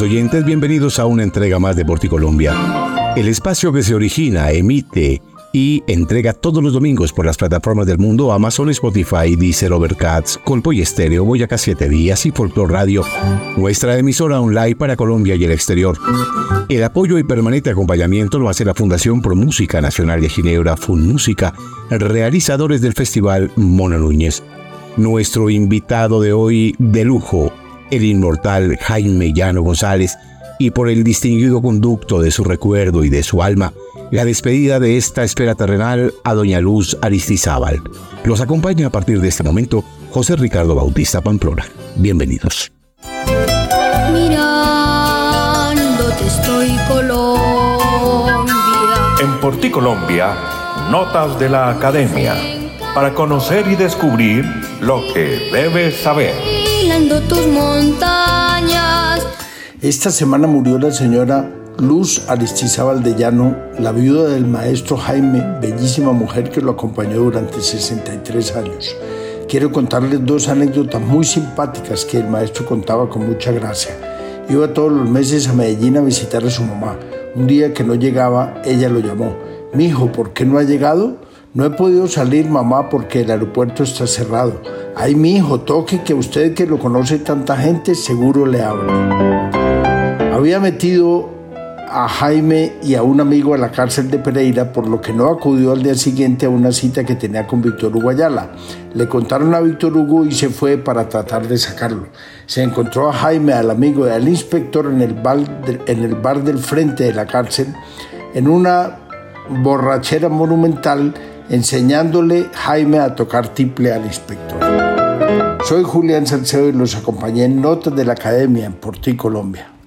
Oyentes, bienvenidos a una entrega más de Colombia. El espacio que se origina, emite y entrega todos los domingos por las plataformas del mundo Amazon, Spotify, Deezer, Overcast, Colpo y Estéreo, Boyacá 7 Días y Folklore Radio, nuestra emisora online para Colombia y el exterior. El apoyo y permanente acompañamiento lo hace la Fundación Pro Música Nacional de Ginebra, Fun Música, realizadores del festival Mona Núñez. Nuestro invitado de hoy de lujo, el inmortal Jaime Llano González, y por el distinguido conducto de su recuerdo y de su alma, la despedida de esta espera terrenal a Doña Luz Aristizábal. Los acompaña a partir de este momento José Ricardo Bautista Pamplona. Bienvenidos. Mirándote estoy Colombia. En Por ti Colombia, notas de la academia, para conocer y descubrir lo que debes saber tus montañas. Esta semana murió la señora Luz Aristizábal de Llano, la viuda del maestro Jaime, bellísima mujer que lo acompañó durante 63 años. Quiero contarles dos anécdotas muy simpáticas que el maestro contaba con mucha gracia. Iba todos los meses a Medellín a visitar a su mamá. Un día que no llegaba, ella lo llamó. Mi hijo, ¿por qué no ha llegado? No he podido salir, mamá, porque el aeropuerto está cerrado. Ay, mi hijo, toque que usted que lo conoce tanta gente, seguro le habla. Había metido a Jaime y a un amigo a la cárcel de Pereira, por lo que no acudió al día siguiente a una cita que tenía con Víctor Hugo Ayala. Le contaron a Víctor Hugo y se fue para tratar de sacarlo. Se encontró a Jaime, al amigo y al inspector el bar, en el bar del frente de la cárcel, en una borrachera monumental enseñándole Jaime a tocar tiple al inspector. Soy Julián Salcedo y los acompañé en Notas de la Academia en Porti, Colombia.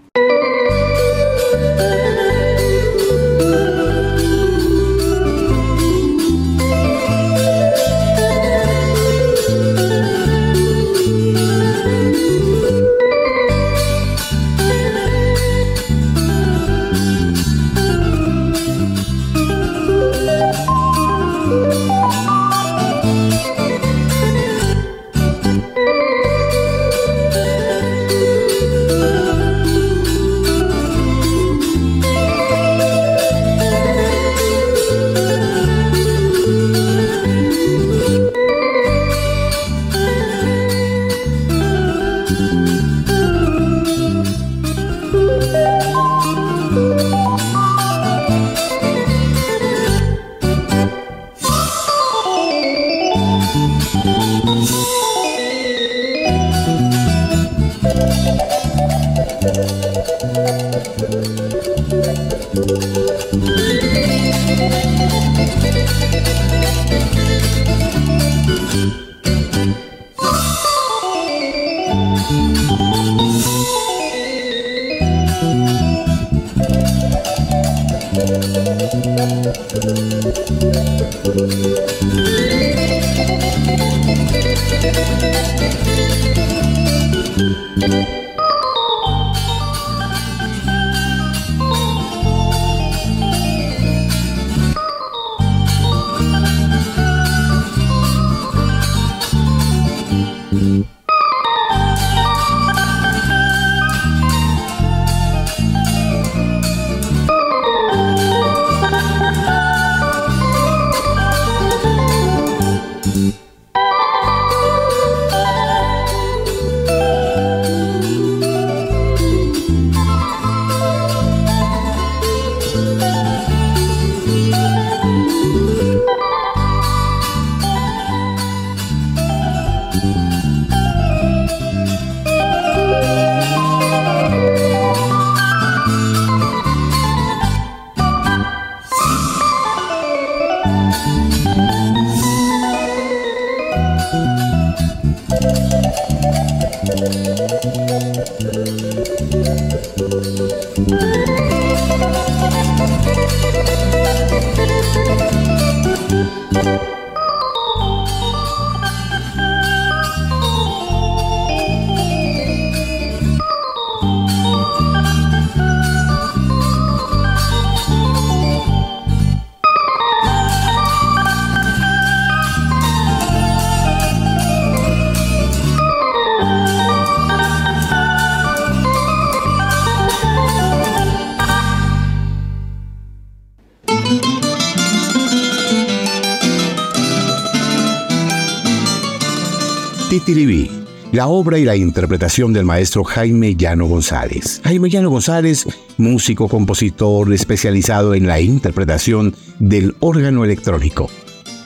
La obra y la interpretación del maestro Jaime Llano González. Jaime Llano González, músico, compositor especializado en la interpretación del órgano electrónico.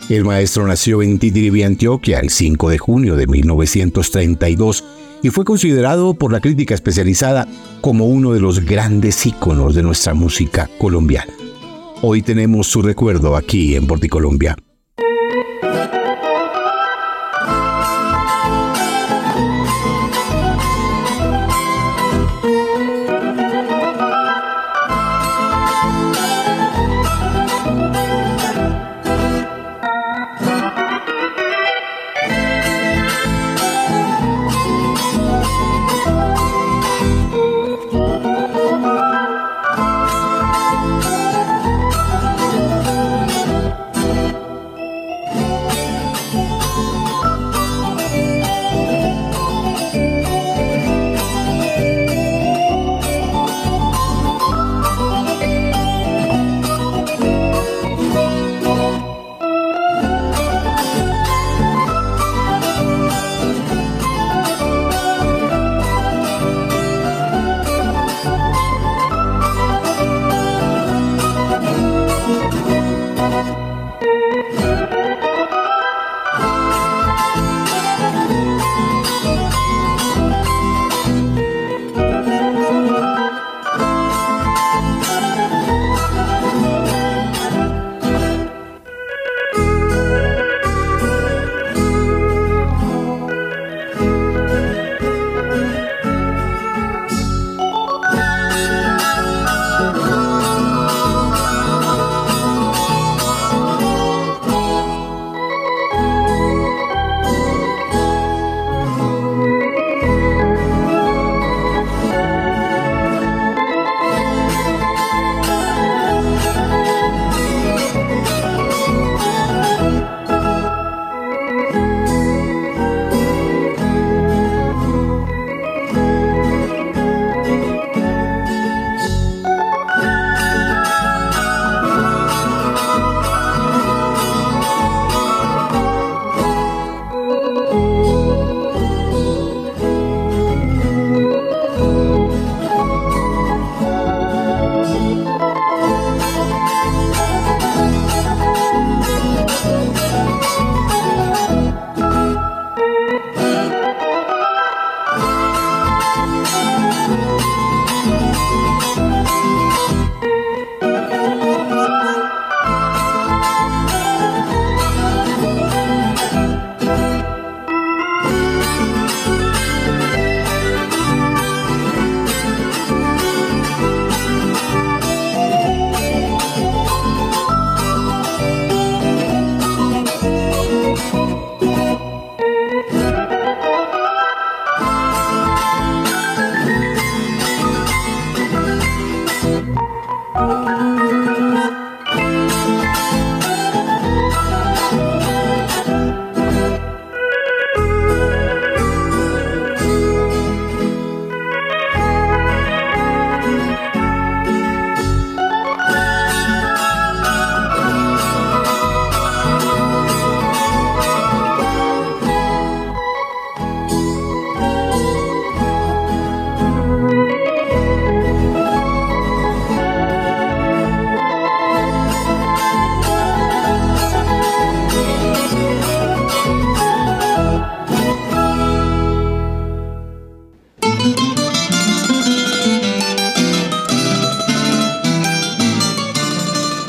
El maestro nació en Titiribí, Antioquia, el 5 de junio de 1932 y fue considerado por la crítica especializada como uno de los grandes íconos de nuestra música colombiana. Hoy tenemos su recuerdo aquí en Porticolombia.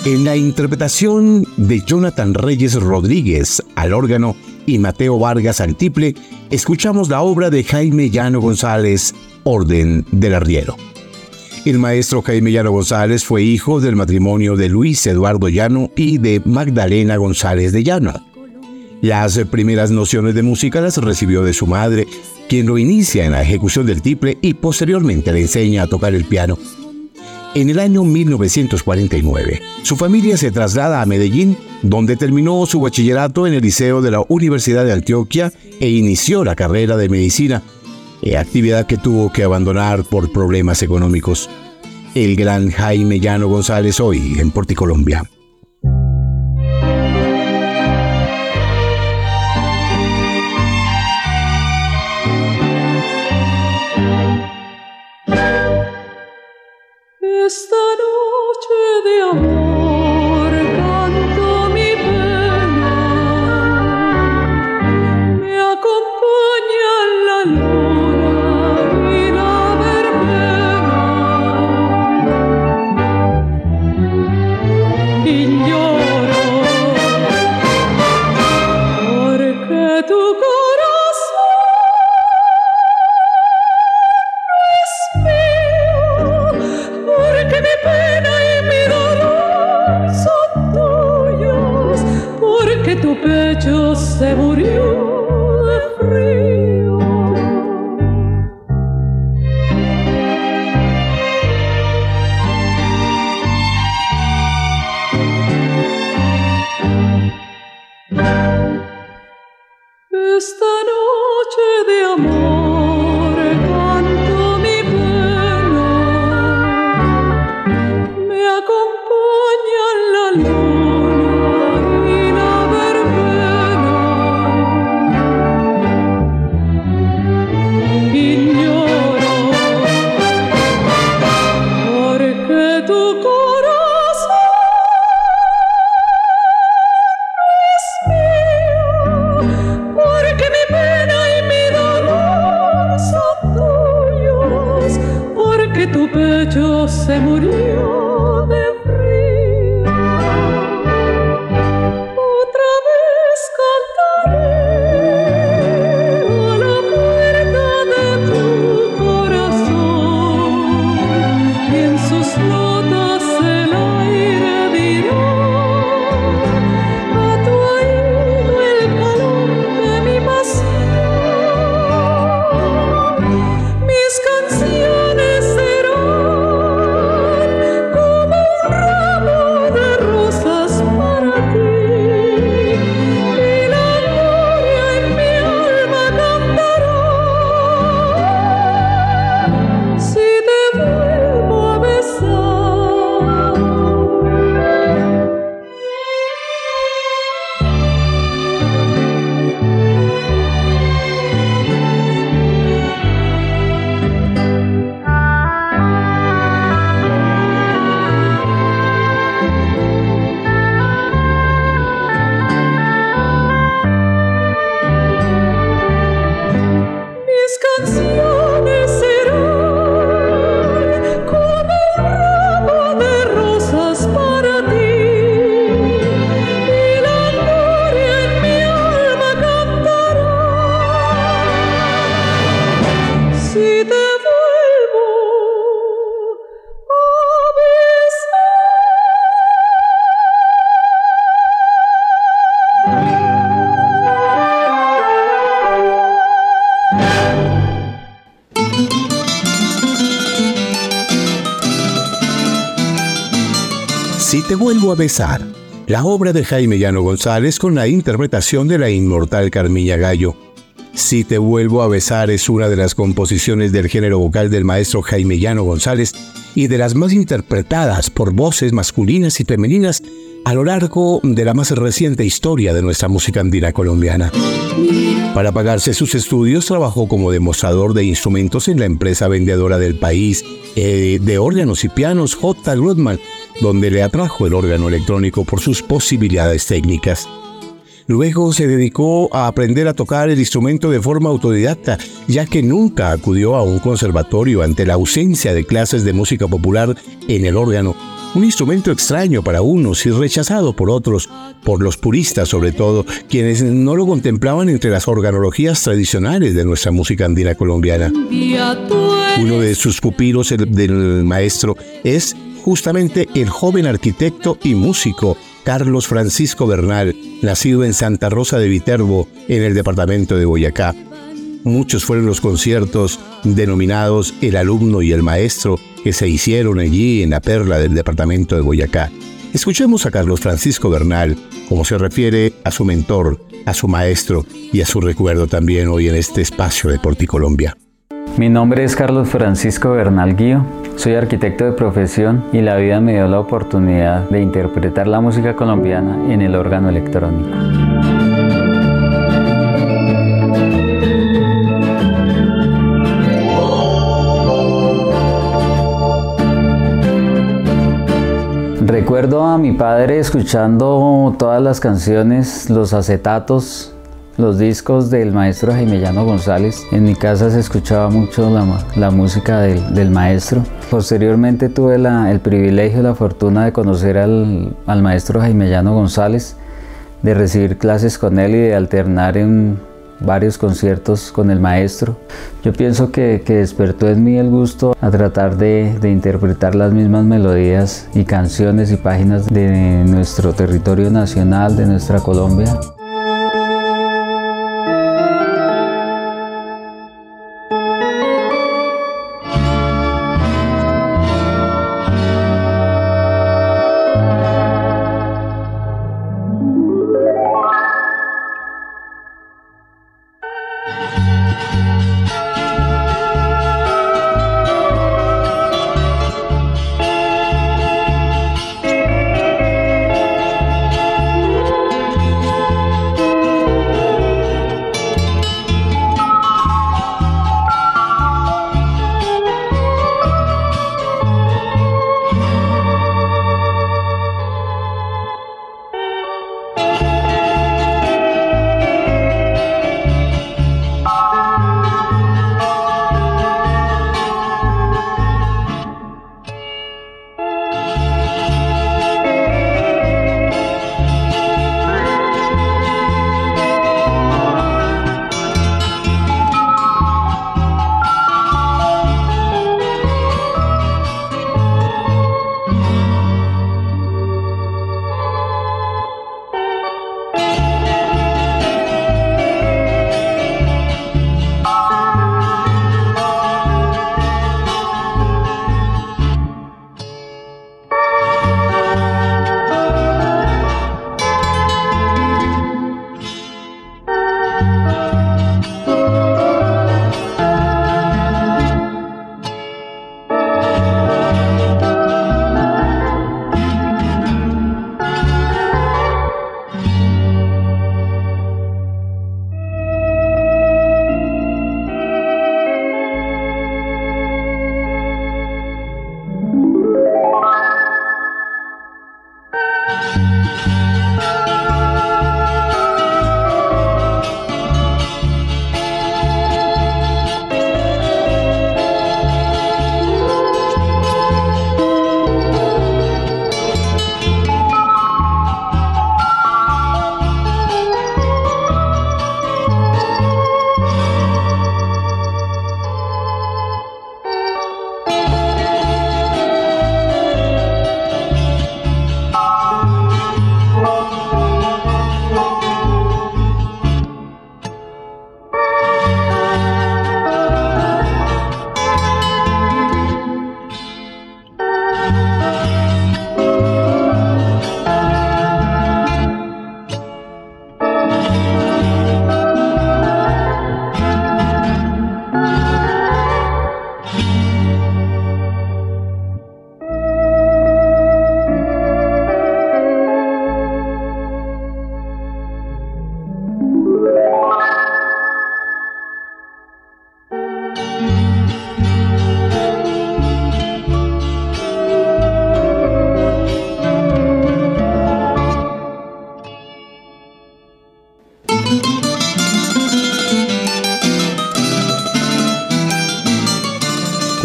En la interpretación de Jonathan Reyes Rodríguez al órgano y Mateo Vargas al tiple, escuchamos la obra de Jaime Llano González, Orden del Arriero. El maestro Jaime Llano González fue hijo del matrimonio de Luis Eduardo Llano y de Magdalena González de Llano. Las primeras nociones de música las recibió de su madre, quien lo inicia en la ejecución del tiple y posteriormente le enseña a tocar el piano. En el año 1949, su familia se traslada a Medellín, donde terminó su bachillerato en el Liceo de la Universidad de Antioquia e inició la carrera de medicina, eh, actividad que tuvo que abandonar por problemas económicos. El gran Jaime Llano González hoy en Porticolombia. you. Te a besar, la obra de Jaime Llano González con la interpretación de la inmortal Carmiña Gallo. Si te vuelvo a besar es una de las composiciones del género vocal del maestro Jaime Llano González y de las más interpretadas por voces masculinas y femeninas a lo largo de la más reciente historia de nuestra música andina colombiana. Para pagarse sus estudios trabajó como demostrador de instrumentos en la empresa vendedora del país eh, de órganos y pianos J. Grudman, donde le atrajo el órgano electrónico por sus posibilidades técnicas. Luego se dedicó a aprender a tocar el instrumento de forma autodidacta, ya que nunca acudió a un conservatorio ante la ausencia de clases de música popular en el órgano un instrumento extraño para unos y rechazado por otros, por los puristas sobre todo, quienes no lo contemplaban entre las organologías tradicionales de nuestra música andina colombiana. Uno de sus pupilos del maestro es justamente el joven arquitecto y músico Carlos Francisco Bernal, nacido en Santa Rosa de Viterbo, en el departamento de Boyacá. Muchos fueron los conciertos denominados El alumno y el maestro que se hicieron allí en la perla del departamento de Boyacá. Escuchemos a Carlos Francisco Bernal, como se refiere a su mentor, a su maestro y a su recuerdo también hoy en este espacio de Porticolombia. Mi nombre es Carlos Francisco Bernal Guío, soy arquitecto de profesión y la vida me dio la oportunidad de interpretar la música colombiana en el órgano electrónico. Recuerdo a mi padre escuchando todas las canciones, los acetatos, los discos del maestro Jaime Llano González. En mi casa se escuchaba mucho la, música del, maestro. Posteriormente tuve el privilegio, la fortuna de conocer al, maestro Jaime Llano González, de recibir clases con él y de alternar en varios conciertos con el maestro. Yo pienso que, despertó en mí el gusto a tratar de, de, interpretar las mismas melodías y canciones y páginas de nuestro territorio nacional, de nuestra Colombia.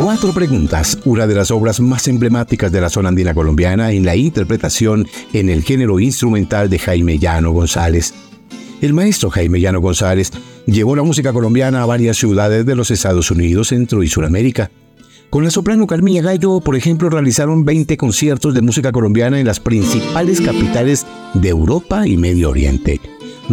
Cuatro preguntas, una de las obras más emblemáticas de la zona andina colombiana en la interpretación en el género instrumental de Jaime Llano González. El maestro Jaime Llano González llevó la música colombiana a varias ciudades de los Estados Unidos, Centro y Sudamérica. Con la soprano Carmilla Gallo, por ejemplo, realizaron 20 conciertos de música colombiana en las principales capitales de Europa y Medio Oriente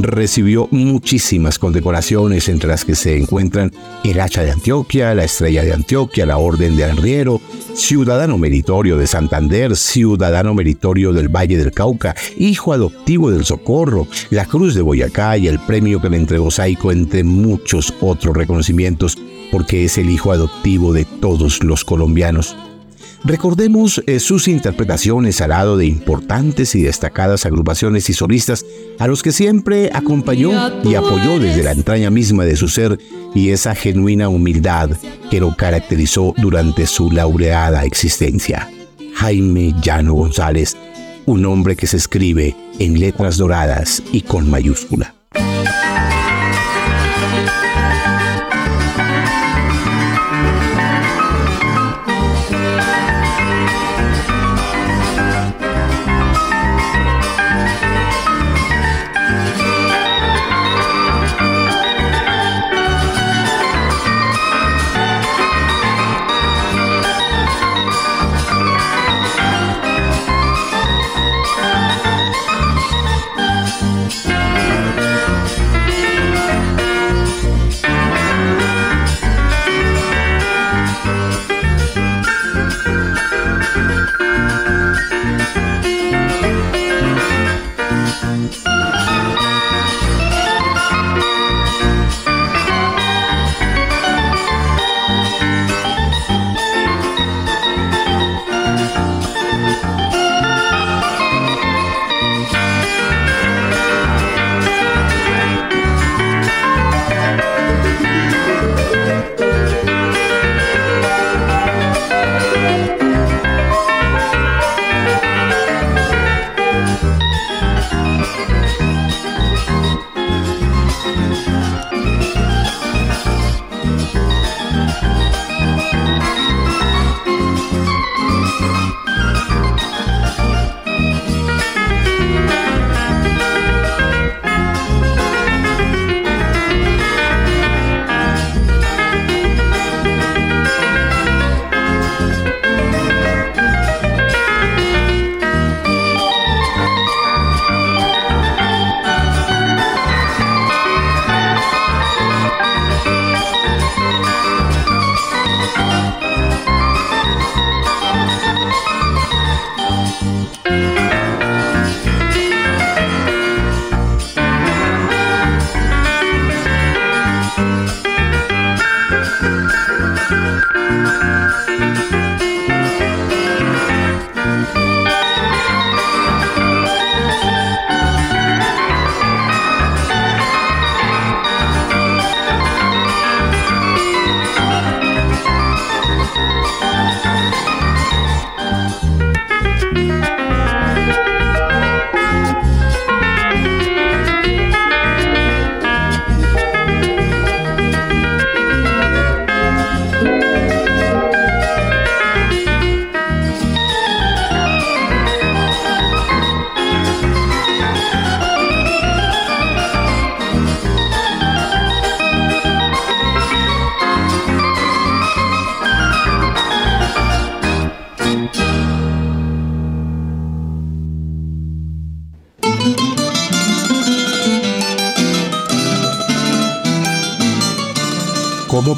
recibió muchísimas condecoraciones, entre las que se encuentran el Hacha de Antioquia, la Estrella de Antioquia, la Orden de Arriero, Ciudadano Meritorio de Santander, Ciudadano Meritorio del Valle del Cauca, Hijo Adoptivo del Socorro, la Cruz de Boyacá y el premio que le entregó Saico, entre muchos otros reconocimientos, porque es el hijo adoptivo de todos los colombianos. Recordemos eh, sus interpretaciones al lado de importantes y destacadas agrupaciones y solistas a los que siempre acompañó y apoyó desde la entraña misma de su ser y esa genuina humildad que lo caracterizó durante su laureada existencia. Jaime Llano González, un hombre que se escribe en letras doradas y con mayúscula.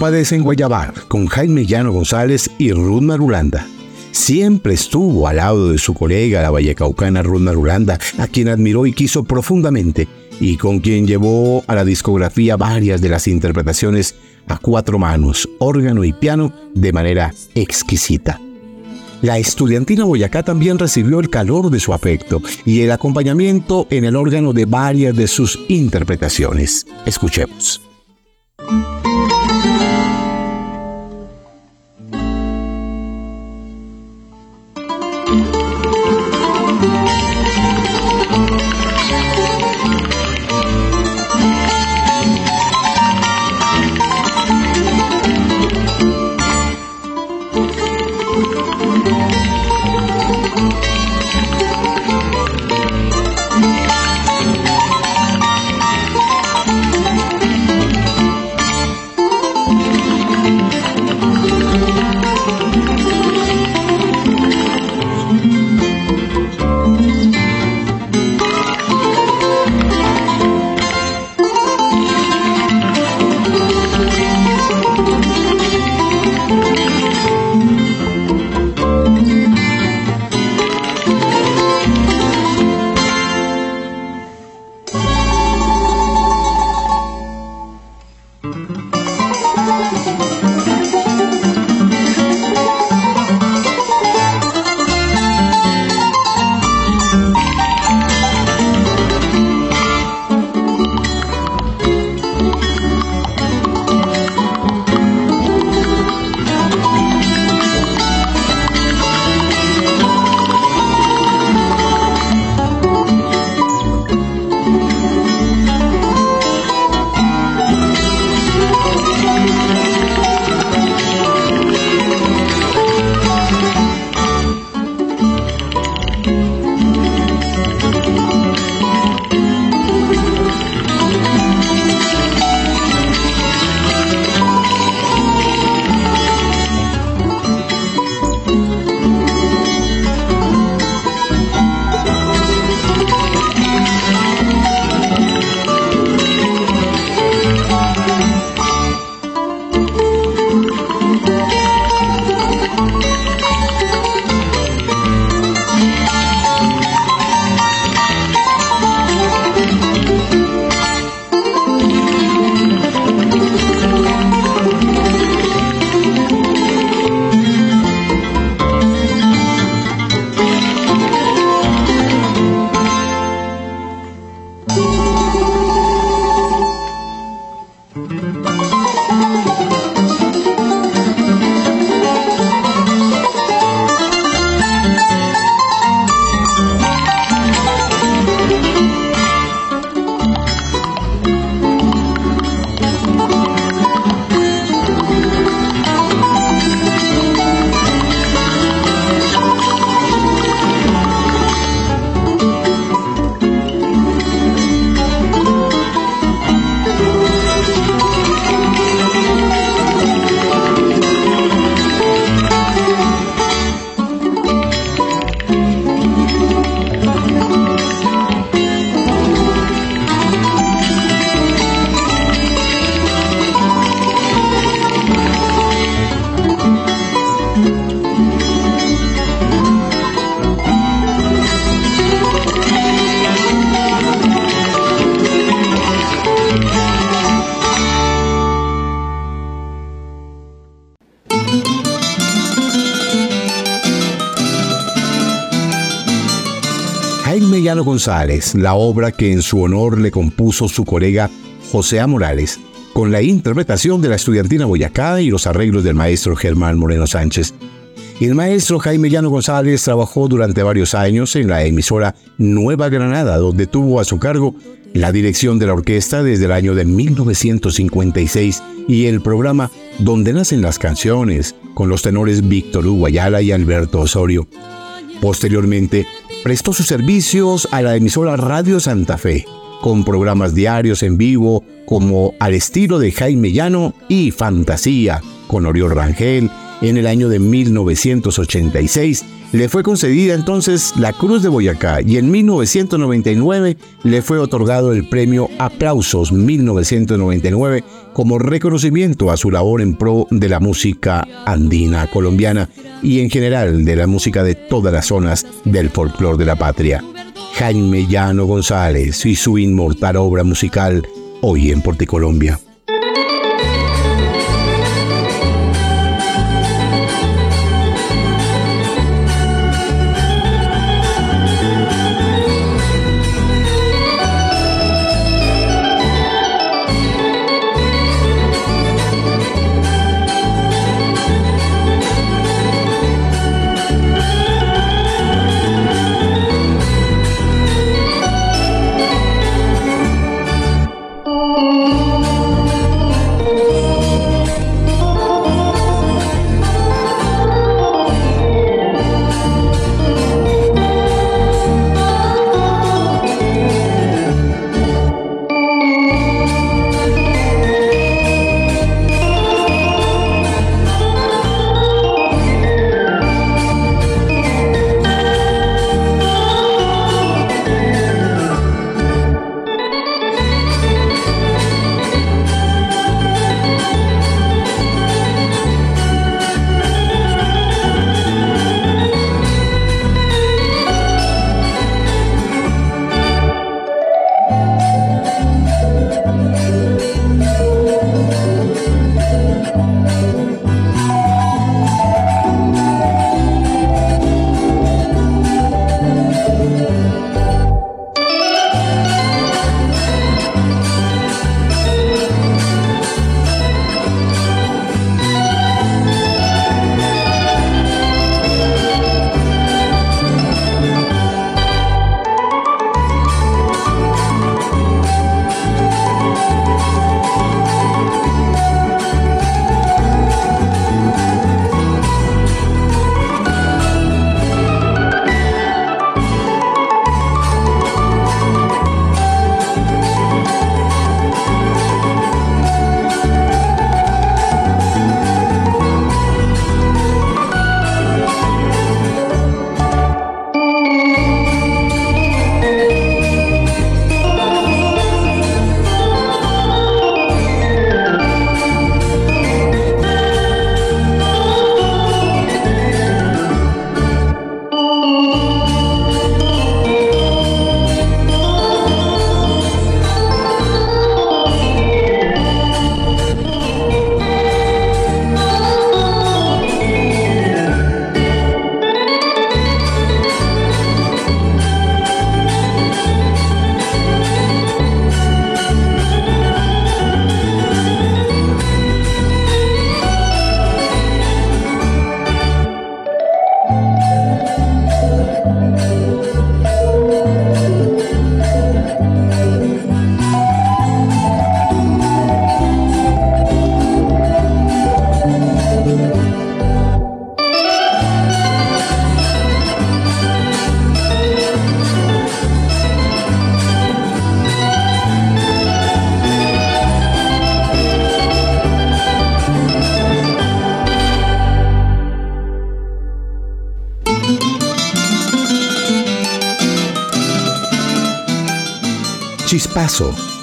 Cómo padecen Guayabar con Jaime Llano González y Ruth Marulanda. Siempre estuvo al lado de su colega, la vallecaucana Ruth Marulanda, a quien admiró y quiso profundamente y con quien llevó a la discografía varias de las interpretaciones a cuatro manos, órgano y piano de manera exquisita. La estudiantina Boyacá también recibió el calor de su afecto y el acompañamiento en el órgano de varias de sus interpretaciones. Escuchemos. González, la obra que en su honor le compuso su colega José A. Morales, con la interpretación de la estudiantina Boyacá y los arreglos del maestro Germán Moreno Sánchez. El maestro Jaime Llano González trabajó durante varios años en la emisora Nueva Granada, donde tuvo a su cargo la dirección de la orquesta desde el año de 1956 y el programa Donde nacen las canciones, con los tenores Víctor Hugo Ayala y Alberto Osorio. Posteriormente, prestó sus servicios a la emisora Radio Santa Fe, con programas diarios en vivo como Al estilo de Jaime Llano y Fantasía, con Oriol Rangel en el año de 1986 le fue concedida entonces la Cruz de Boyacá y en 1999 le fue otorgado el premio Aplausos 1999 como reconocimiento a su labor en pro de la música andina colombiana y en general de la música de todas las zonas del folclore de la patria. Jaime Llano González y su inmortal obra musical Hoy en Porticolombia.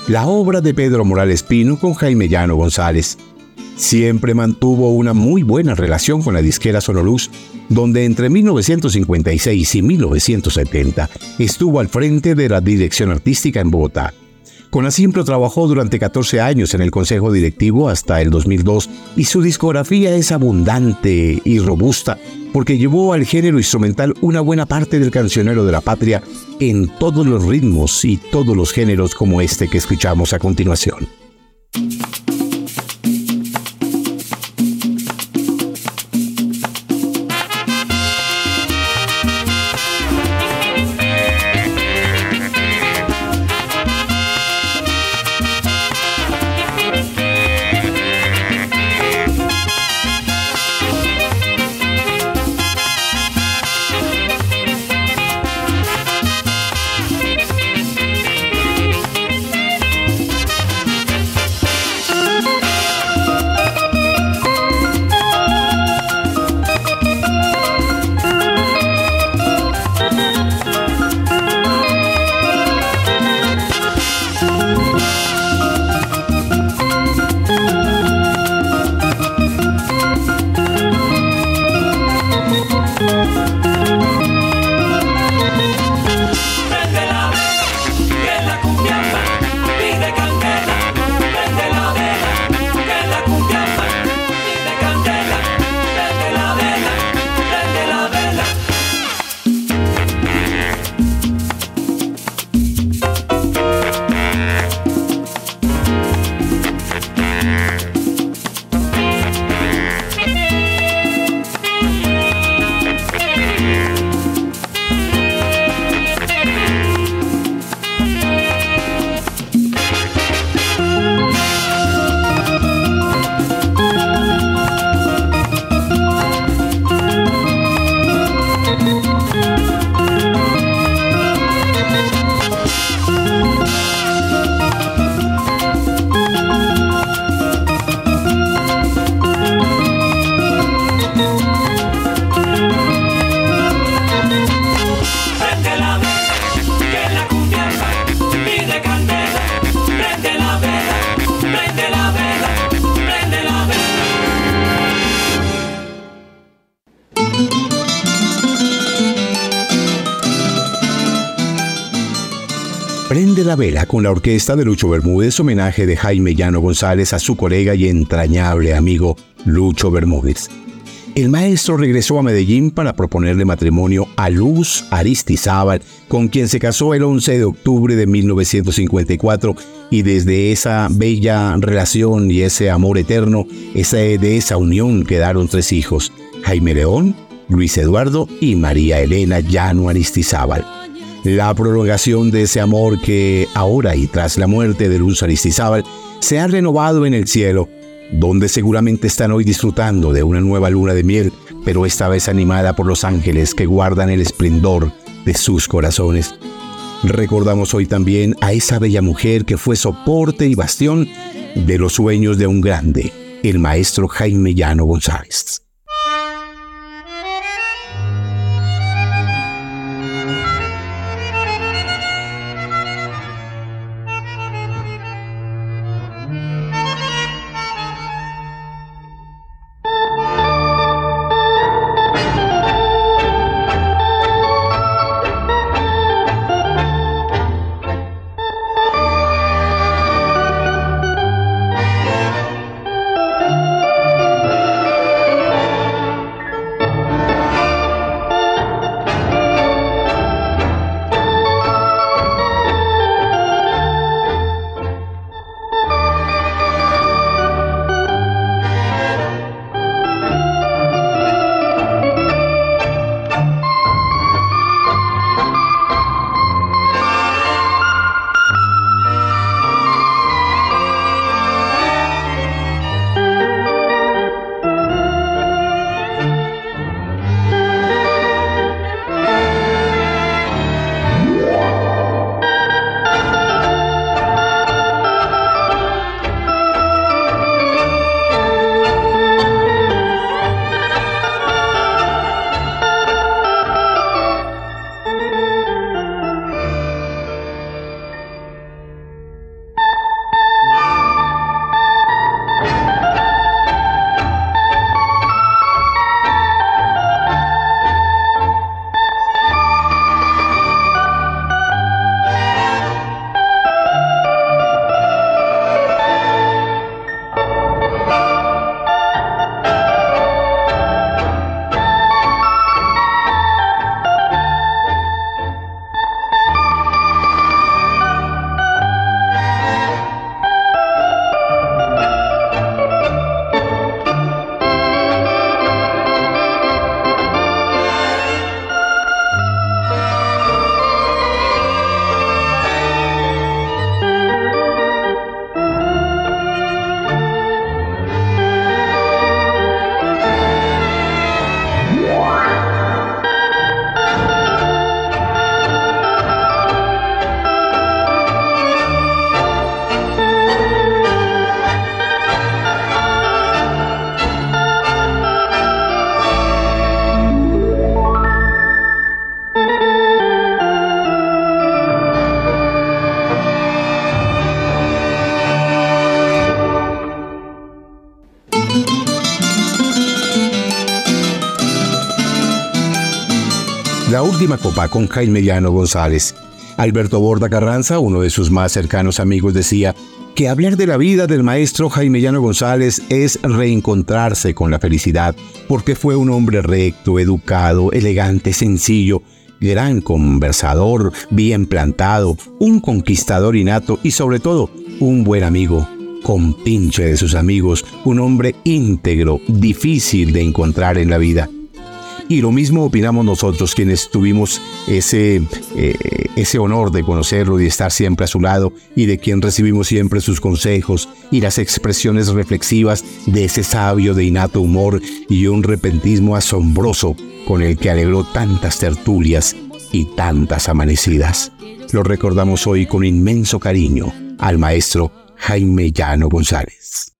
La obra de Pedro Morales Pino con Jaime Llano González. Siempre mantuvo una muy buena relación con la disquera Sonoluz, donde entre 1956 y 1970 estuvo al frente de la dirección artística en Bogotá. Con Asimpro trabajó durante 14 años en el Consejo Directivo hasta el 2002 y su discografía es abundante y robusta porque llevó al género instrumental una buena parte del cancionero de la patria en todos los ritmos y todos los géneros como este que escuchamos a continuación. Vela con la orquesta de Lucho Bermúdez, homenaje de Jaime Llano González a su colega y entrañable amigo Lucho Bermúdez. El maestro regresó a Medellín para proponerle matrimonio a Luz Aristizábal, con quien se casó el 11 de octubre de 1954 y desde esa bella relación y ese amor eterno, de esa unión quedaron tres hijos, Jaime León, Luis Eduardo y María Elena Llano Aristizábal la prolongación de ese amor que ahora y tras la muerte de Luz Aristizábal se ha renovado en el cielo, donde seguramente están hoy disfrutando de una nueva luna de miel, pero esta vez animada por los ángeles que guardan el esplendor de sus corazones. Recordamos hoy también a esa bella mujer que fue soporte y bastión de los sueños de un grande, el maestro Jaime Llano González. Copa con Jaime Llano González. Alberto Borda Carranza, uno de sus más cercanos amigos, decía que hablar de la vida del maestro Jaime Llano González es reencontrarse con la felicidad, porque fue un hombre recto, educado, elegante, sencillo, gran conversador, bien plantado, un conquistador innato y sobre todo un buen amigo, compinche de sus amigos, un hombre íntegro, difícil de encontrar en la vida. Y lo mismo opinamos nosotros quienes tuvimos ese, eh, ese honor de conocerlo y estar siempre a su lado y de quien recibimos siempre sus consejos y las expresiones reflexivas de ese sabio de innato humor y un repentismo asombroso con el que alegró tantas tertulias y tantas amanecidas. Lo recordamos hoy con inmenso cariño al maestro Jaime Llano González.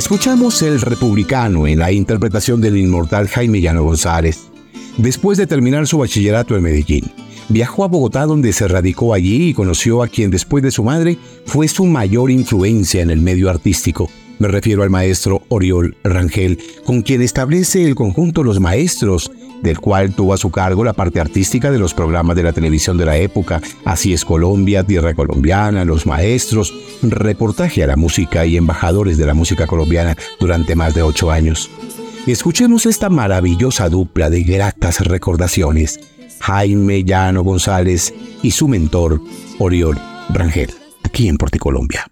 Escuchamos El Republicano en la interpretación del inmortal Jaime Llano González. Después de terminar su bachillerato en Medellín, viajó a Bogotá donde se radicó allí y conoció a quien después de su madre fue su mayor influencia en el medio artístico. Me refiero al maestro Oriol Rangel, con quien establece el conjunto Los Maestros, del cual tuvo a su cargo la parte artística de los programas de la televisión de la época, Así es Colombia, Tierra Colombiana, Los Maestros, reportaje a la música y embajadores de la música colombiana durante más de ocho años. Escuchemos esta maravillosa dupla de gratas recordaciones, Jaime Llano González y su mentor, Oriol Rangel, aquí en Porticolombia.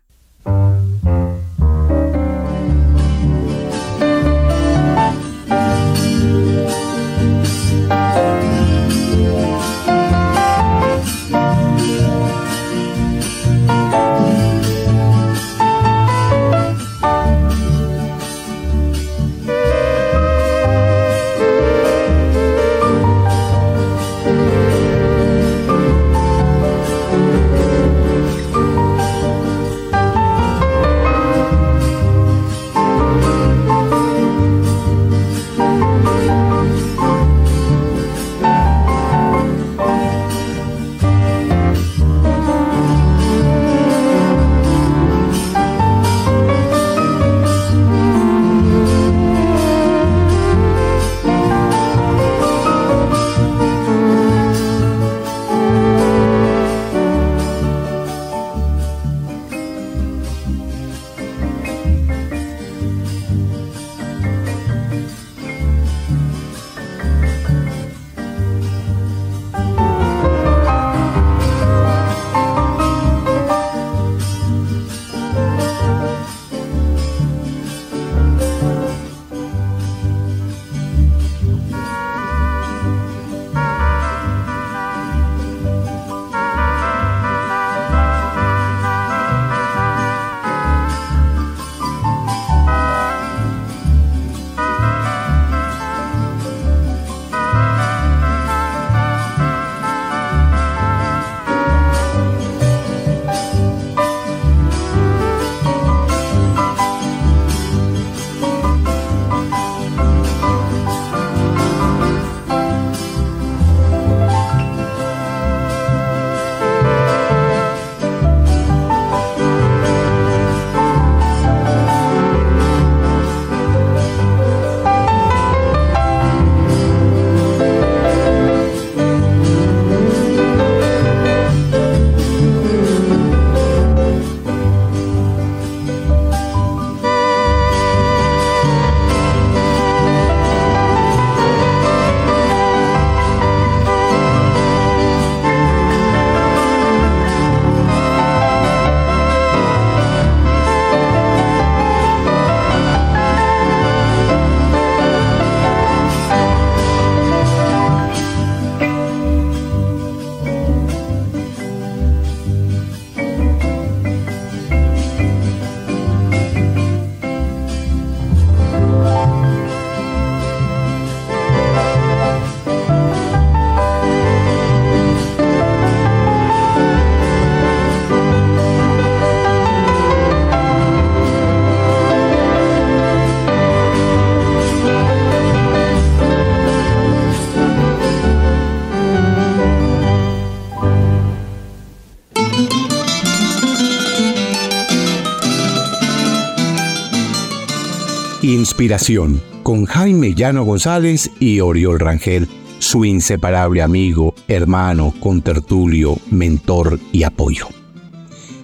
Inspiración con Jaime Llano González y Oriol Rangel, su inseparable amigo, hermano, contertulio, mentor y apoyo.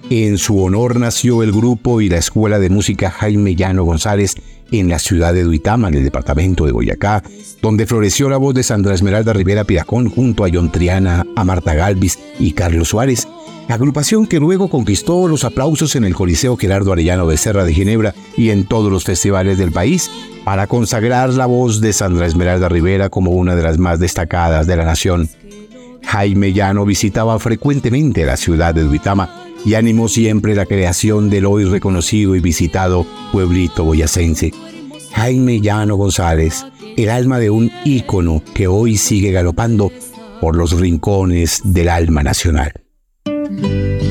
En su honor nació el grupo y la Escuela de Música Jaime Llano González en la ciudad de Duitama, en el departamento de Boyacá, donde floreció la voz de Sandra Esmeralda Rivera Piracón junto a John Triana, a Marta Galvis y Carlos Suárez, agrupación que luego conquistó los aplausos en el Coliseo Gerardo Arellano de Serra de Ginebra y en todos los festivales del país, para consagrar la voz de Sandra Esmeralda Rivera como una de las más destacadas de la nación. Jaime Llano visitaba frecuentemente la ciudad de Duitama y animó siempre la creación del hoy reconocido y visitado pueblito boyacense. Jaime Llano González, el alma de un ícono que hoy sigue galopando por los rincones del alma nacional. 嗯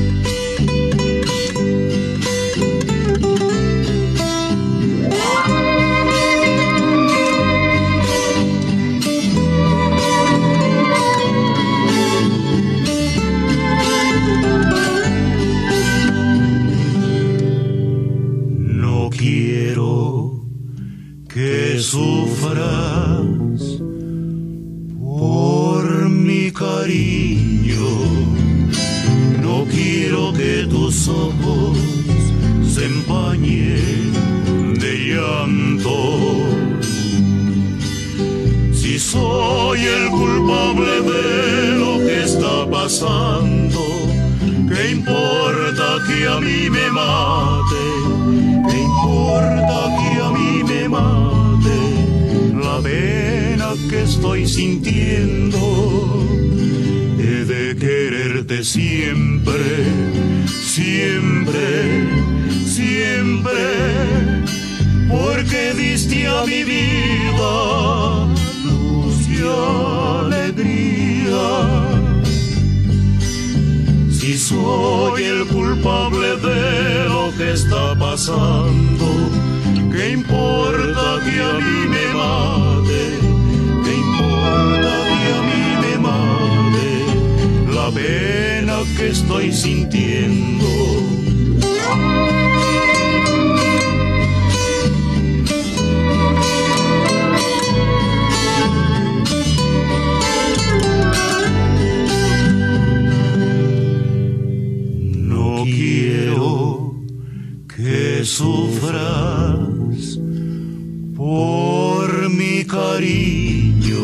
soy el culpable de lo que está pasando. ¿Qué importa que a mí me mate? ¿Qué importa que a mí me mate? La pena que estoy sintiendo. He de quererte siempre, siempre, siempre, porque diste a mi vida alegría. Si soy el culpable de lo que está pasando, ¿qué importa que a mí me mate? ¿Qué importa que a mí me mate la pena que estoy sintiendo? sufras por mi cariño.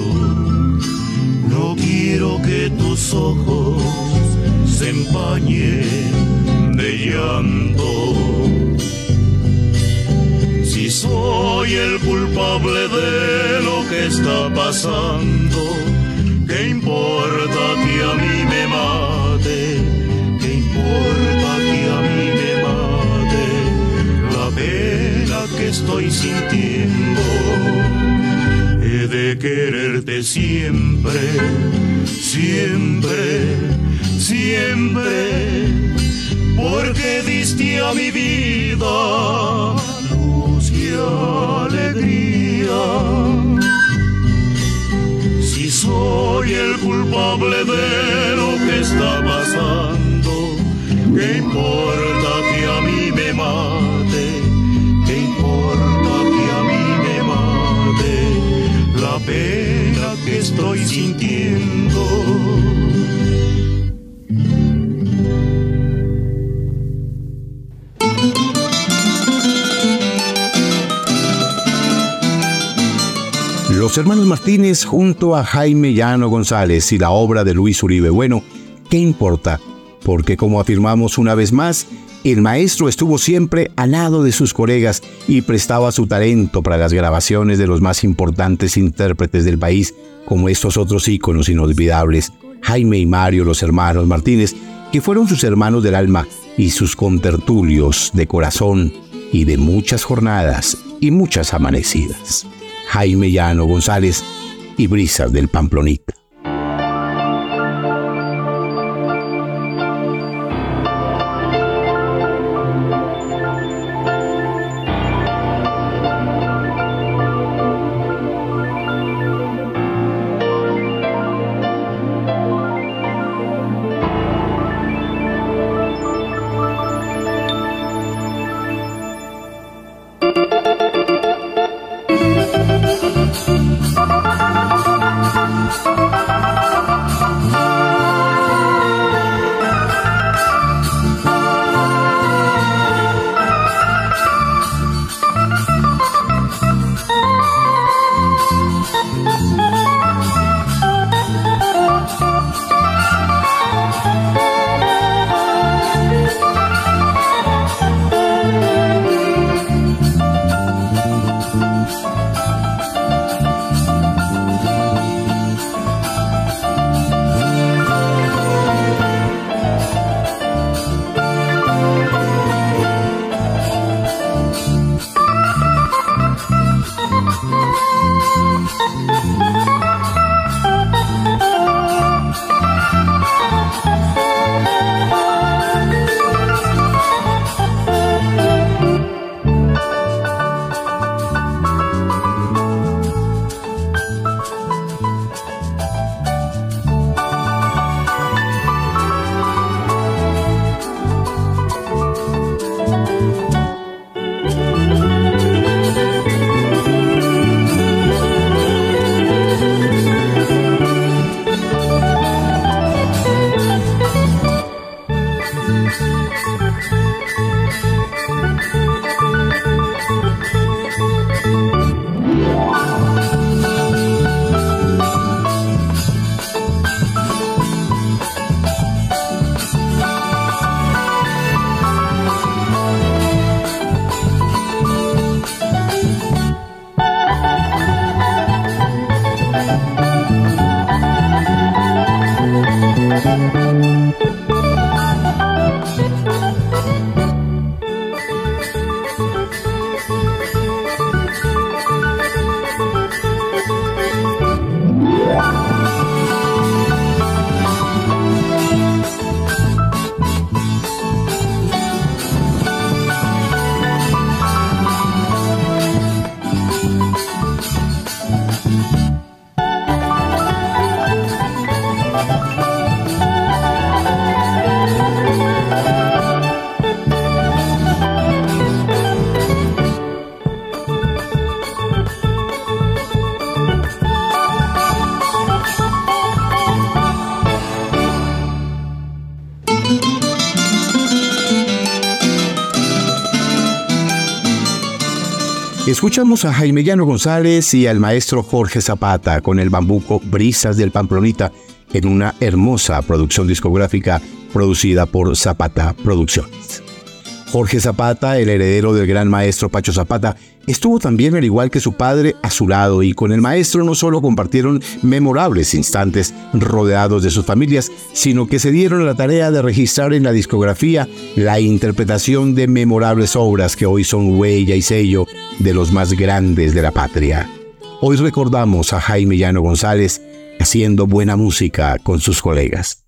No quiero que tus ojos se empañen de llanto. Si soy el culpable de lo que está pasando, ¿qué importa que a mí me mata? sintiendo. He de quererte siempre, siempre, siempre, porque diste a mi vida luz y alegría. Si soy el culpable de lo que está pasando, ¿qué importa? Los hermanos Martínez junto a Jaime Llano González y la obra de Luis Uribe. Bueno, ¿qué importa? Porque como afirmamos una vez más, el maestro estuvo siempre al lado de sus colegas y prestaba su talento para las grabaciones de los más importantes intérpretes del país, como estos otros íconos inolvidables, Jaime y Mario, los hermanos Martínez, que fueron sus hermanos del alma y sus contertulios de corazón y de muchas jornadas y muchas amanecidas. Jaime Llano González y Brisas del Pamplonita. Escuchamos a Jaime Llano González y al maestro Jorge Zapata con el bambuco Brisas del Pamplonita en una hermosa producción discográfica producida por Zapata Producciones. Jorge Zapata, el heredero del gran maestro Pacho Zapata, estuvo también al igual que su padre a su lado y con el maestro no solo compartieron memorables instantes rodeados de sus familias, sino que se dieron la tarea de registrar en la discografía la interpretación de memorables obras que hoy son huella y sello de los más grandes de la patria. Hoy recordamos a Jaime Llano González haciendo buena música con sus colegas.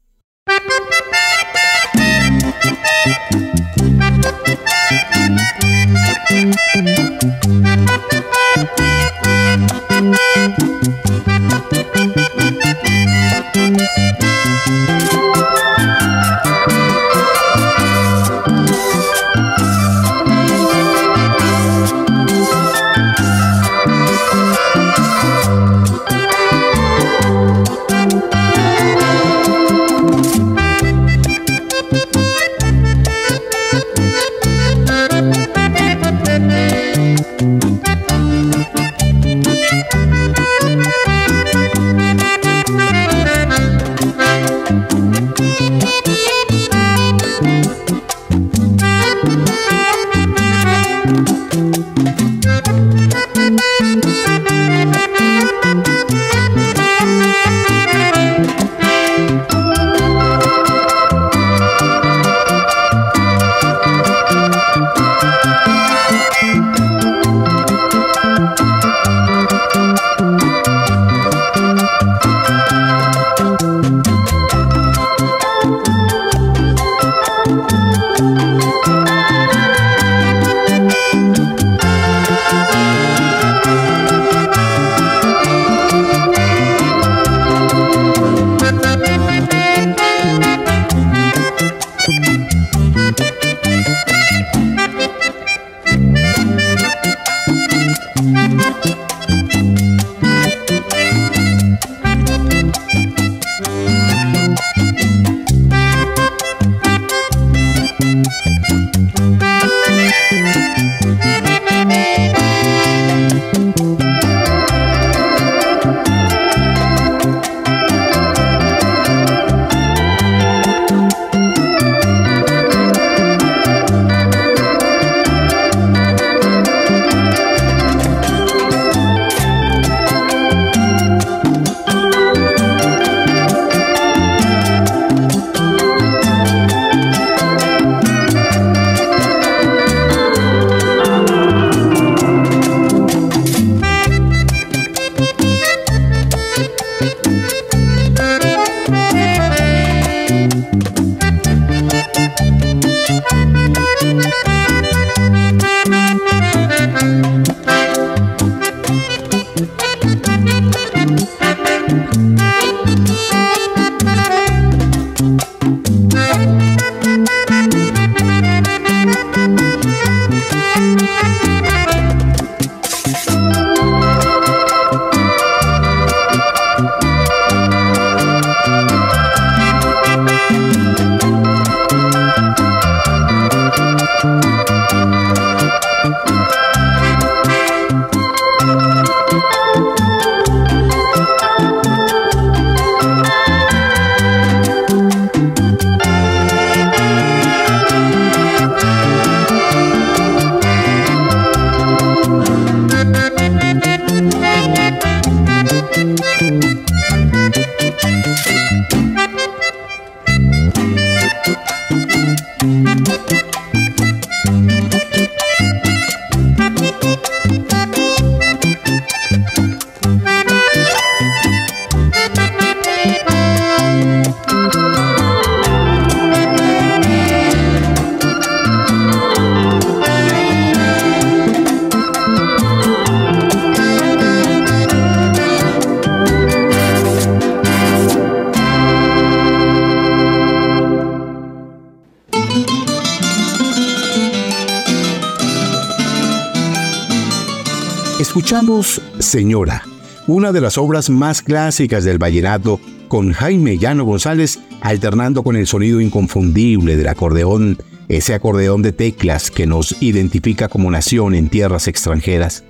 Señora, una de las obras más clásicas del vallenato, con Jaime Llano González alternando con el sonido inconfundible del acordeón, ese acordeón de teclas que nos identifica como nación en tierras extranjeras.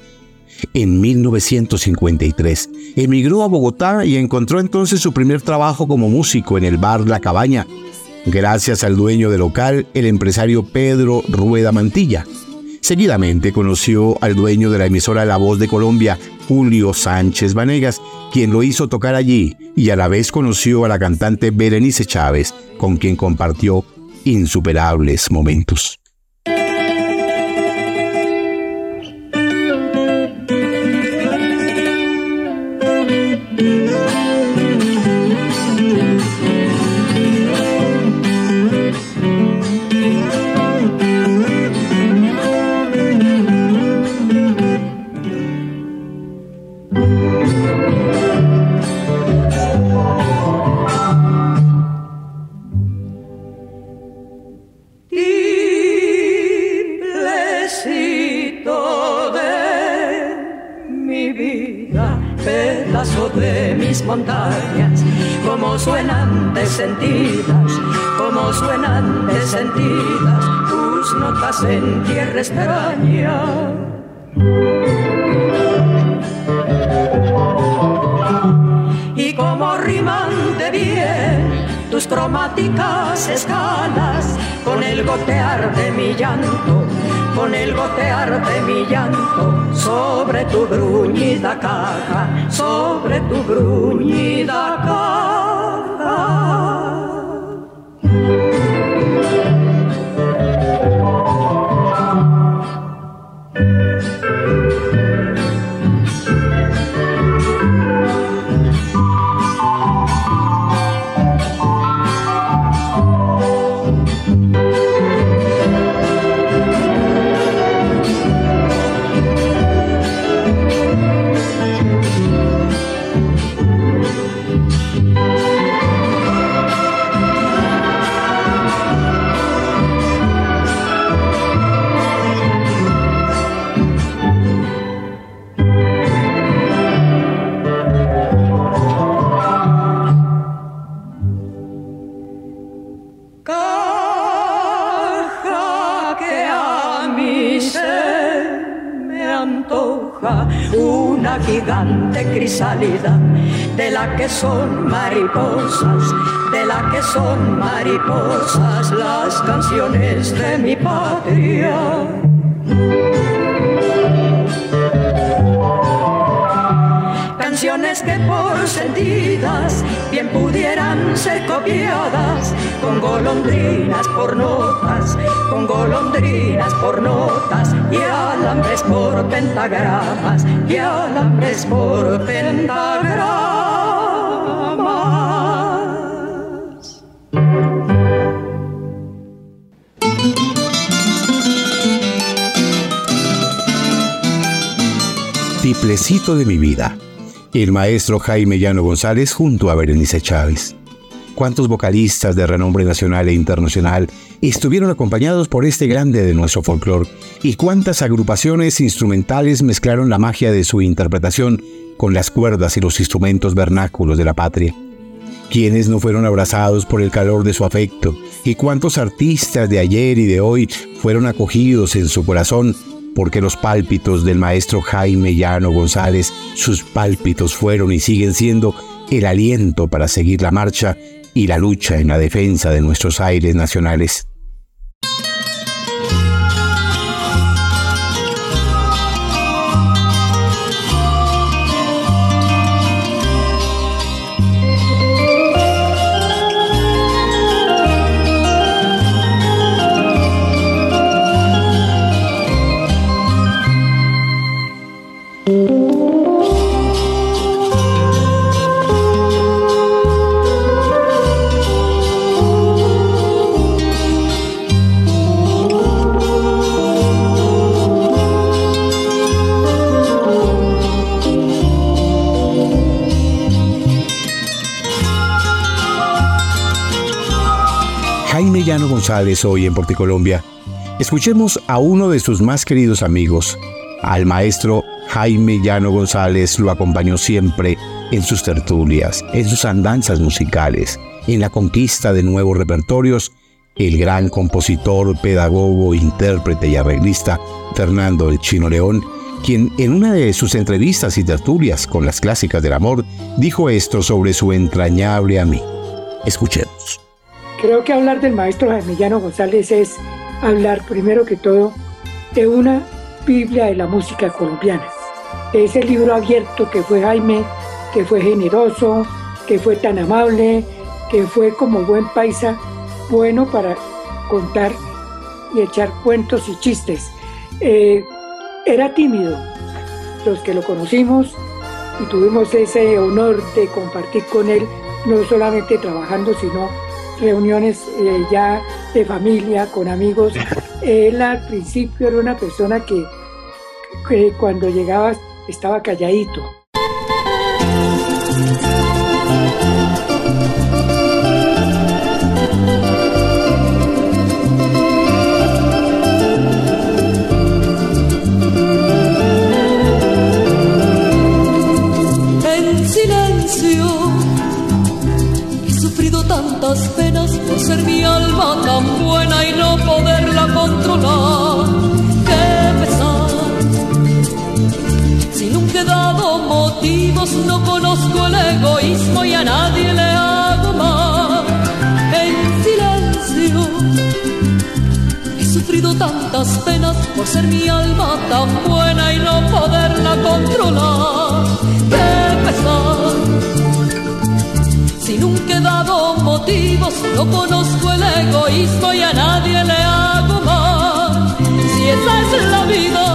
En 1953 emigró a Bogotá y encontró entonces su primer trabajo como músico en el bar La Cabaña, gracias al dueño del local, el empresario Pedro Rueda Mantilla. Seguidamente conoció al dueño de la emisora La Voz de Colombia, Julio Sánchez Vanegas, quien lo hizo tocar allí, y a la vez conoció a la cantante Berenice Chávez, con quien compartió insuperables momentos. En tierra extraña. Y como riman de bien tus cromáticas escalas, con el gotear de mi llanto, con el gotear de mi llanto, sobre tu bruñida caja, sobre tu bruñida caja. De la que son mariposas, de la que son mariposas las canciones de mi patria. Canciones que por sentidas bien pudieran ser copiadas con golondrinas por notas, con golondrinas por notas y alambres por pentagramas y alambres por pentagramas. Tiplecito de mi vida. El maestro Jaime Llano González junto a Berenice Chávez. Cuántos vocalistas de renombre nacional e internacional estuvieron acompañados por este grande de nuestro folclore y cuántas agrupaciones instrumentales mezclaron la magia de su interpretación con las cuerdas y los instrumentos vernáculos de la patria. Quienes no fueron abrazados por el calor de su afecto y cuántos artistas de ayer y de hoy fueron acogidos en su corazón porque los pálpitos del maestro Jaime Llano González, sus pálpitos fueron y siguen siendo el aliento para seguir la marcha y la lucha en la defensa de nuestros aires nacionales. González hoy en Porticolombia, escuchemos a uno de sus más queridos amigos, Al maestro Jaime Llano González lo acompañó siempre en sus tertulias, en sus andanzas musicales, en la conquista de nuevos repertorios, el gran compositor, pedagogo, intérprete y arreglista Fernando El Chino León, quien en una de sus entrevistas y tertulias con las clásicas del amor dijo esto sobre su entrañable amigo. Escuchemos. Creo que hablar del maestro Jaime Llano González es hablar primero que todo de una Biblia de la música colombiana. Ese libro abierto que fue Jaime que fue generoso, que fue tan amable, que fue como buen paisa, bueno para contar y echar cuentos y chistes. Eh, era tímido. Los que lo conocimos y tuvimos ese honor de compartir con él, no solamente trabajando, sino reuniones eh, ya de familia, con amigos. Él al principio era una persona que, que cuando llegaba estaba calladito. Tantas penas por ser mi alma tan buena y no poderla controlar. Qué pesar. Si nunca he dado motivos, no conozco el egoísmo y a nadie le hago mal. En silencio he sufrido tantas penas por ser mi alma tan buena y no poderla controlar. Qué pesar. Si nunca he dado motivos, no conozco el egoísmo y a nadie le hago mal. Si esa es la vida,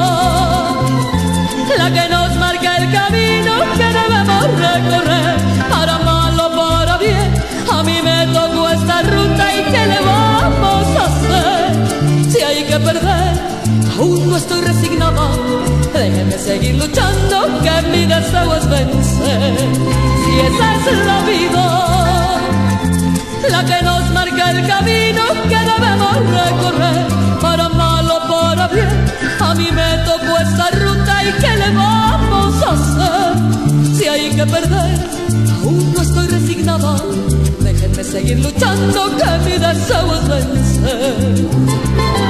la que nos marca el camino que debemos recorrer, para mal o para bien, a mí me tocó esta ruta y ¿qué le vamos a hacer? Si hay que perder, aún no estoy resignada, déjenme seguir luchando, que mi deseo es vencer. Si esa es la vida, la que nos marca el camino que debemos recorrer, para mal o para bien, a mí me tocó esta ruta y ¿qué le vamos a hacer? Si hay que perder, aún no estoy resignada, déjenme seguir luchando, que mi deseo es vencer.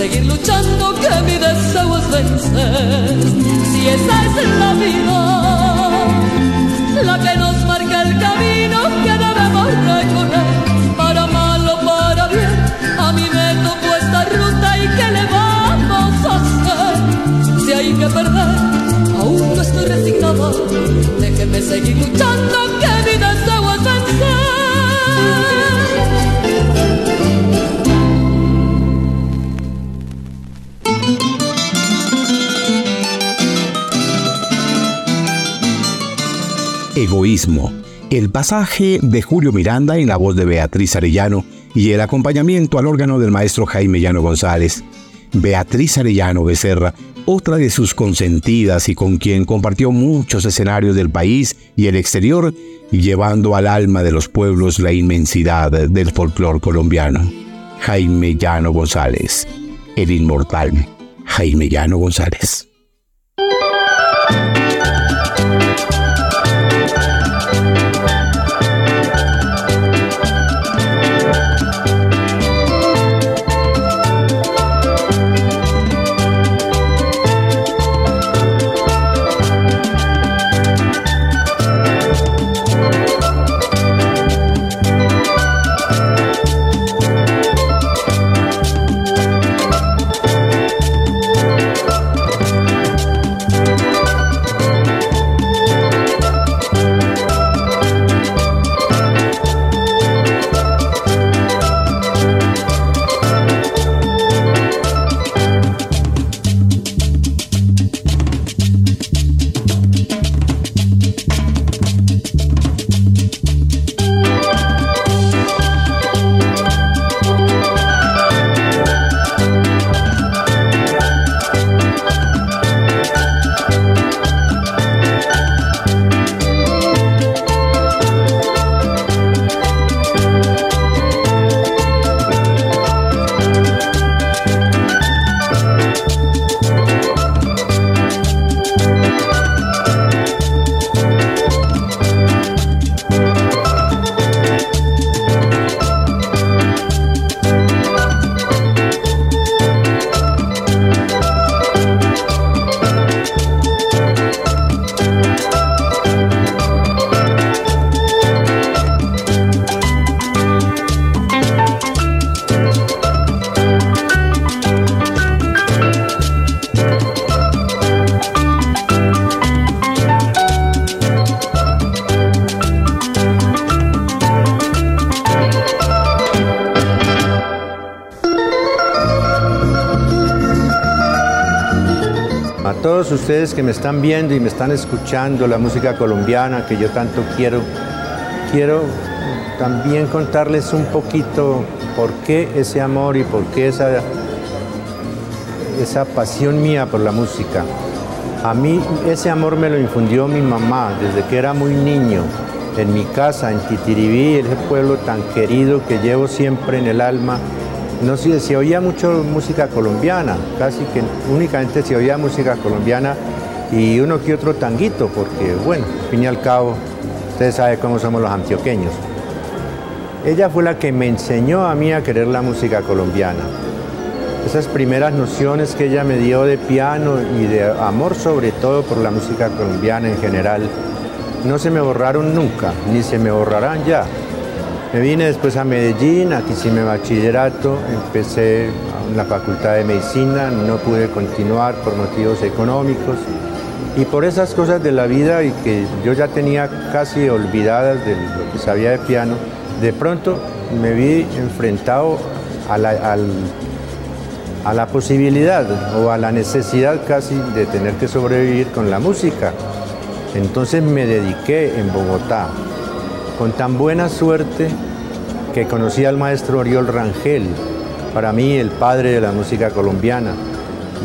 Seguir luchando que mi deseo es vencer. Si esa es la vida, la que nos marca el camino que debemos recorrer, para mal o para bien, a mí me tocó esta ruta y ¿qué le vamos a hacer? Si hay que perder, aún no estoy resignada, déjenme seguir luchando El pasaje de Julio Miranda en la voz de Beatriz Arellano y el acompañamiento al órgano del maestro Jaime Llano González. Beatriz Arellano Becerra, otra de sus consentidas y con quien compartió muchos escenarios del país y el exterior, llevando al alma de los pueblos la inmensidad del folclor colombiano. Jaime Llano González, el inmortal Jaime Llano González. Ustedes que me están viendo y me están escuchando la música colombiana que yo tanto quiero, quiero también contarles un poquito por qué ese amor y por qué esa, esa pasión mía por la música. A mí ese amor me lo infundió mi mamá desde que era muy niño, en mi casa, en Titiribí, ese pueblo tan querido que llevo siempre en el alma. No sé, se oía mucho música colombiana, casi que únicamente se oía música colombiana y uno que otro tanguito, porque bueno, al fin y al cabo, ustedes saben cómo somos los antioqueños. Ella fue la que me enseñó a mí a querer la música colombiana esas primeras nociones que ella me dio de piano y de amor sobre todo por la música colombiana en general, no se me borraron nunca, ni se me borrarán ya. Me vine después a Medellín, aquí hice mi bachillerato, empecé en la Facultad de Medicina, no pude continuar por motivos económicos y por esas cosas de la vida y que yo ya tenía casi olvidadas de lo que sabía de piano, de pronto me vi enfrentado al a la posibilidad o a la necesidad casi de tener que sobrevivir con la música. Entonces me dediqué en Bogotá, con tan buena suerte que conocí al maestro Oriol Rangel, para mí el padre de la música colombiana.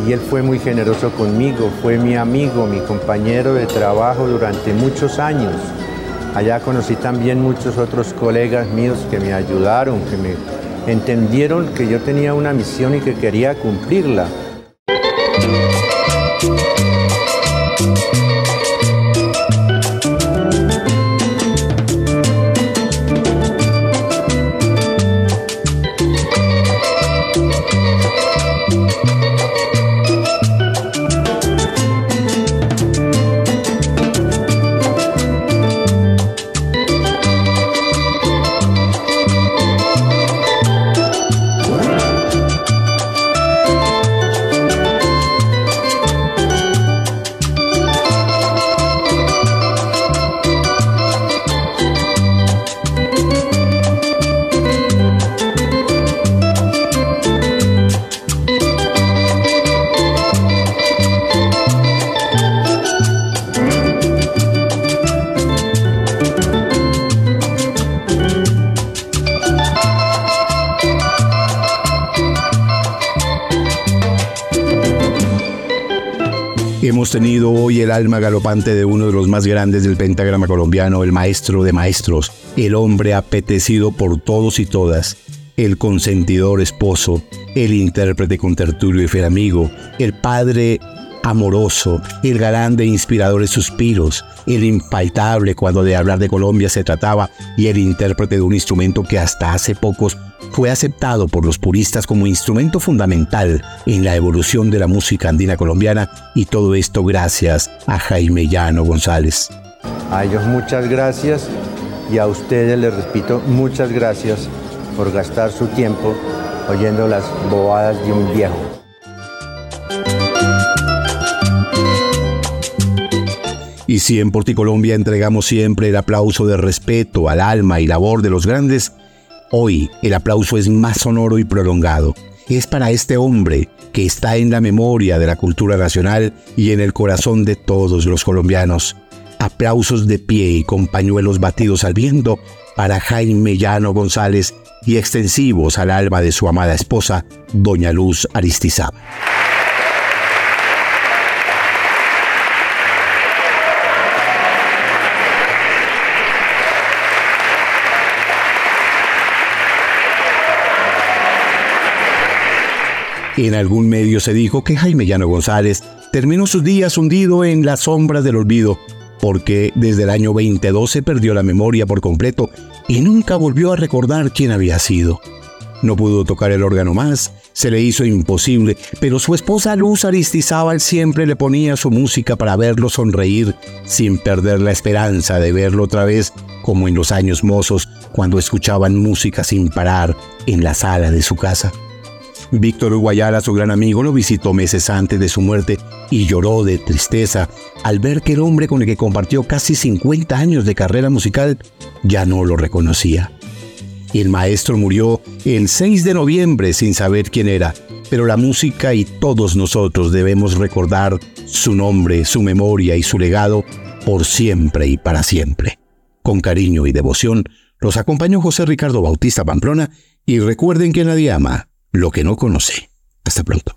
Y él fue muy generoso conmigo, fue mi amigo, mi compañero de trabajo durante muchos años. Allá conocí también muchos otros colegas míos que me ayudaron, que me entendieron que yo tenía una misión y que quería cumplirla. Hemos tenido hoy el alma galopante de uno de los más grandes del pentagrama colombiano, el maestro de maestros, el hombre apetecido por todos y todas, el consentidor esposo, el intérprete con tertulio y fiel amigo, el padre amoroso, el galán de inspiradores suspiros, el impaltable cuando de hablar de Colombia se trataba y el intérprete de un instrumento que hasta hace pocos fue aceptado por los puristas como instrumento fundamental en la evolución de la música andina colombiana y todo esto gracias a Jaime Llano González. A ellos muchas gracias y a ustedes les repito muchas gracias por gastar su tiempo oyendo las bobadas de un viejo. Y si en Porticolombia entregamos siempre el aplauso de respeto al alma y labor de los grandes, Hoy el aplauso es más sonoro y prolongado. Es para este hombre que está en la memoria de la cultura nacional y en el corazón de todos los colombianos. Aplausos de pie y con pañuelos batidos al viento para Jaime Llano González y extensivos al alma de su amada esposa, Doña Luz Aristizábal. En algún medio se dijo que Jaime Llano González terminó sus días hundido en las sombras del olvido, porque desde el año 2012 perdió la memoria por completo y nunca volvió a recordar quién había sido. No pudo tocar el órgano más, se le hizo imposible, pero su esposa Luz Aristizábal siempre le ponía su música para verlo sonreír, sin perder la esperanza de verlo otra vez como en los años mozos cuando escuchaban música sin parar en la sala de su casa. Víctor Guayala, su gran amigo, lo visitó meses antes de su muerte y lloró de tristeza al ver que el hombre con el que compartió casi 50 años de carrera musical ya no lo reconocía. El maestro murió el 6 de noviembre sin saber quién era, pero la música y todos nosotros debemos recordar su nombre, su memoria y su legado por siempre y para siempre. Con cariño y devoción, los acompañó José Ricardo Bautista Pamplona y recuerden que nadie ama lo que no conoce. Hasta pronto.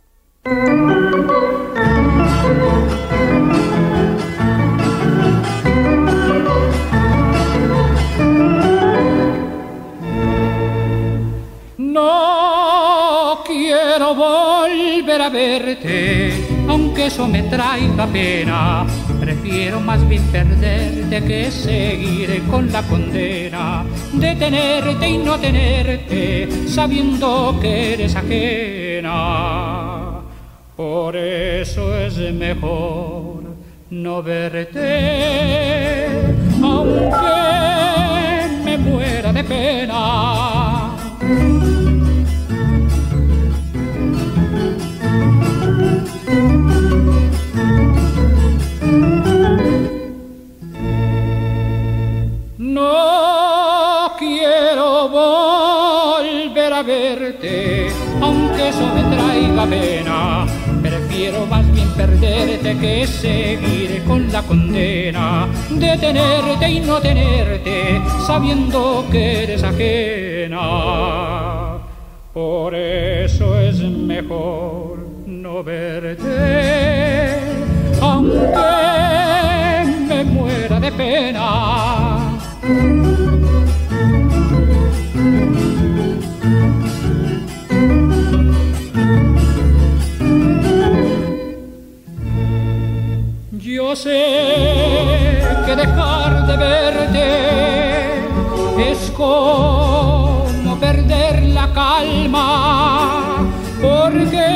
No quiero volver a verte, aunque eso me traiga pena. Prefiero más bien perderte que seguir con la condena de tenerte y no tenerte, sabiendo que eres ajena. Por eso es mejor no verte, aunque me muera de pena. Prefiero más bien perderte que seguir con la condena de tenerte y no tenerte, sabiendo que eres ajena. Por eso es mejor no verte, aunque me muera de pena. Sé que dejar de verte es como perder la calma, porque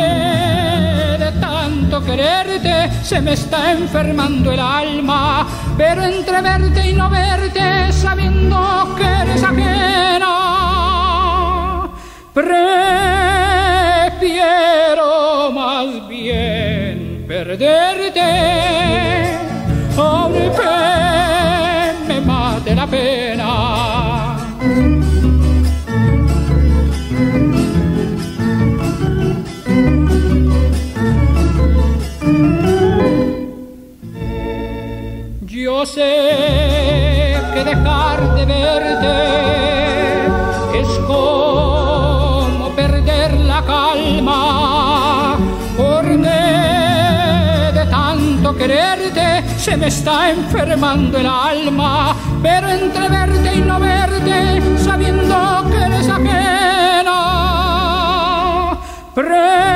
de tanto quererte se me está enfermando el alma, pero entre verte y no verte, sabiendo que eres ajena, prefiero más bien perderte, aunque me mate la pena. Yo sé que dejar de verte quererte se me está enfermando el alma, pero entre verte y no verte, sabiendo que eres ajena, prefiero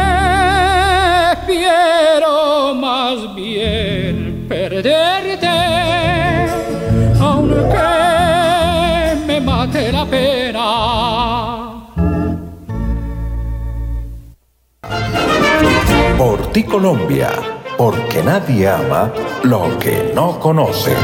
más bien perderte, aunque me mate la pena. Por ti Colombia, porque nadie ama lo que no conoce.